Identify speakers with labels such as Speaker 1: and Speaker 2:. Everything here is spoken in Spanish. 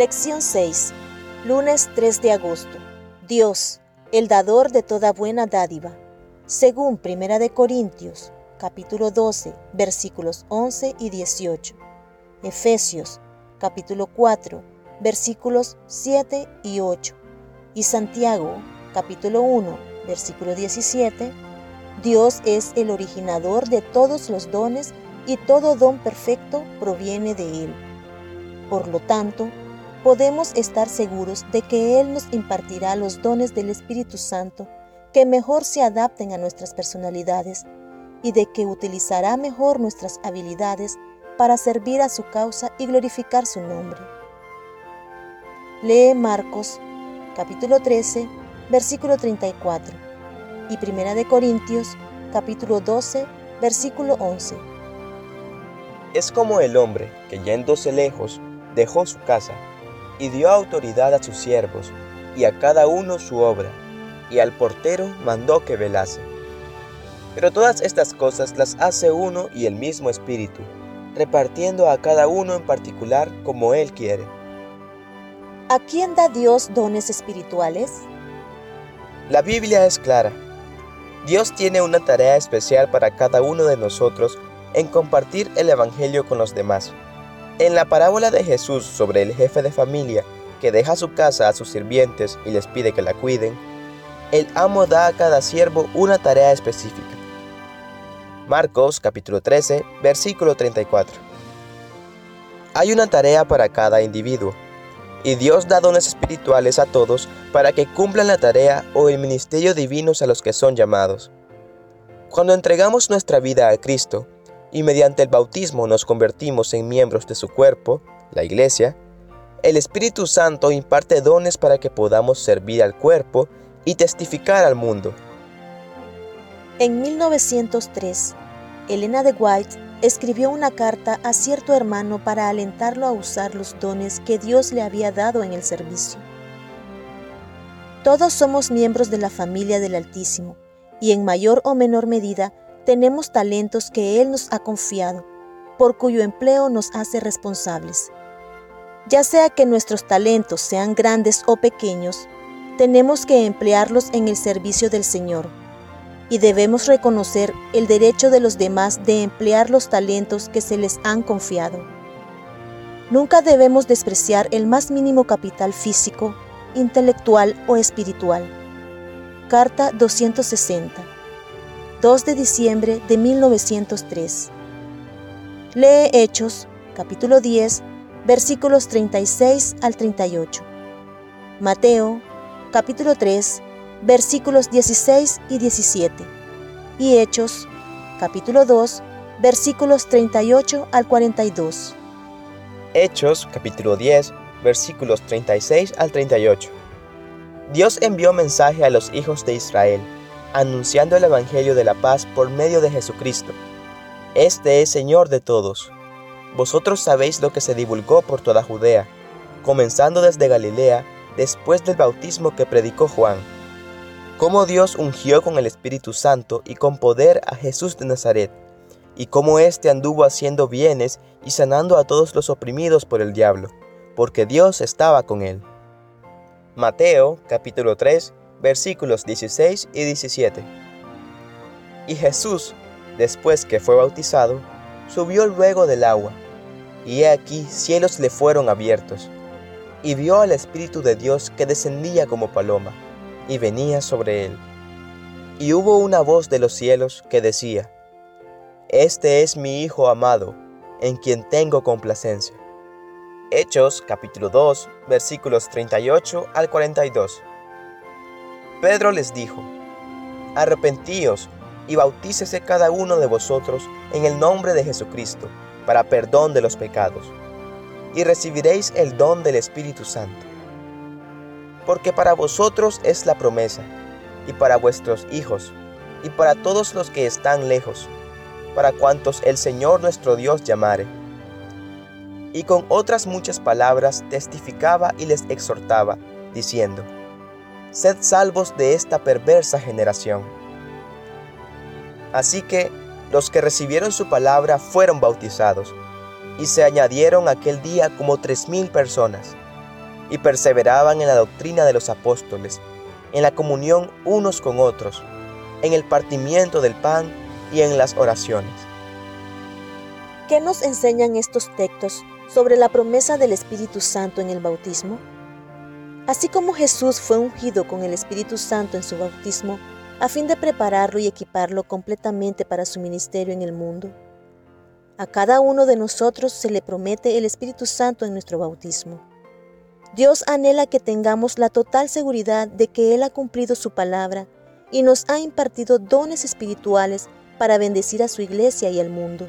Speaker 1: Lección 6. Lunes 3 de agosto. Dios, el dador de toda buena dádiva. Según Primera de Corintios, capítulo 12, versículos 11 y 18. Efesios, capítulo 4, versículos 7 y 8. Y Santiago, capítulo 1, versículo 17. Dios es el originador de todos los dones y todo don perfecto proviene de Él. Por lo tanto, podemos estar seguros de que Él nos impartirá los dones del Espíritu Santo que mejor se adapten a nuestras personalidades y de que utilizará mejor nuestras habilidades para servir a su causa y glorificar su nombre. Lee Marcos capítulo 13, versículo 34 y Primera de Corintios capítulo 12, versículo 11.
Speaker 2: Es como el hombre que yéndose lejos dejó su casa y dio autoridad a sus siervos y a cada uno su obra, y al portero mandó que velase. Pero todas estas cosas las hace uno y el mismo Espíritu, repartiendo a cada uno en particular como Él quiere.
Speaker 1: ¿A quién da Dios dones espirituales?
Speaker 2: La Biblia es clara. Dios tiene una tarea especial para cada uno de nosotros en compartir el Evangelio con los demás. En la parábola de Jesús sobre el jefe de familia que deja su casa a sus sirvientes y les pide que la cuiden, el amo da a cada siervo una tarea específica. Marcos capítulo 13, versículo 34. Hay una tarea para cada individuo, y Dios da dones espirituales a todos para que cumplan la tarea o el ministerio divinos a los que son llamados. Cuando entregamos nuestra vida a Cristo, y mediante el bautismo nos convertimos en miembros de su cuerpo, la iglesia, el Espíritu Santo imparte dones para que podamos servir al cuerpo y testificar al mundo.
Speaker 1: En 1903, Elena de White escribió una carta a cierto hermano para alentarlo a usar los dones que Dios le había dado en el servicio. Todos somos miembros de la familia del Altísimo y en mayor o menor medida tenemos talentos que Él nos ha confiado, por cuyo empleo nos hace responsables. Ya sea que nuestros talentos sean grandes o pequeños, tenemos que emplearlos en el servicio del Señor. Y debemos reconocer el derecho de los demás de emplear los talentos que se les han confiado. Nunca debemos despreciar el más mínimo capital físico, intelectual o espiritual. Carta 260 2 de diciembre de 1903. Lee Hechos, capítulo 10, versículos 36 al 38. Mateo, capítulo 3, versículos 16 y 17. Y Hechos, capítulo 2, versículos 38 al 42.
Speaker 2: Hechos, capítulo 10, versículos 36 al 38. Dios envió mensaje a los hijos de Israel anunciando el Evangelio de la paz por medio de Jesucristo. Este es Señor de todos. Vosotros sabéis lo que se divulgó por toda Judea, comenzando desde Galilea, después del bautismo que predicó Juan, cómo Dios ungió con el Espíritu Santo y con poder a Jesús de Nazaret, y cómo éste anduvo haciendo bienes y sanando a todos los oprimidos por el diablo, porque Dios estaba con él. Mateo capítulo 3 versículos 16 y 17. Y Jesús, después que fue bautizado, subió luego del agua, y he aquí cielos le fueron abiertos, y vio al Espíritu de Dios que descendía como paloma, y venía sobre él. Y hubo una voz de los cielos que decía, Este es mi Hijo amado, en quien tengo complacencia. Hechos capítulo 2 versículos 38 al 42. Pedro les dijo, Arrepentíos y bautícese cada uno de vosotros en el nombre de Jesucristo, para perdón de los pecados, y recibiréis el don del Espíritu Santo. Porque para vosotros es la promesa, y para vuestros hijos, y para todos los que están lejos, para cuantos el Señor nuestro Dios llamare. Y con otras muchas palabras testificaba y les exhortaba, diciendo, sed salvos de esta perversa generación. Así que los que recibieron su palabra fueron bautizados, y se añadieron aquel día como tres mil personas. y perseveraban en la doctrina de los apóstoles, en la comunión unos con otros, en el partimiento del pan y en las oraciones.
Speaker 1: ¿Qué nos enseñan estos textos sobre la promesa del Espíritu Santo en el bautismo? Así como Jesús fue ungido con el Espíritu Santo en su bautismo, a fin de prepararlo y equiparlo completamente para su ministerio en el mundo. A cada uno de nosotros se le promete el Espíritu Santo en nuestro bautismo. Dios anhela que tengamos la total seguridad de que Él ha cumplido su palabra y nos ha impartido dones espirituales para bendecir a su iglesia y al mundo.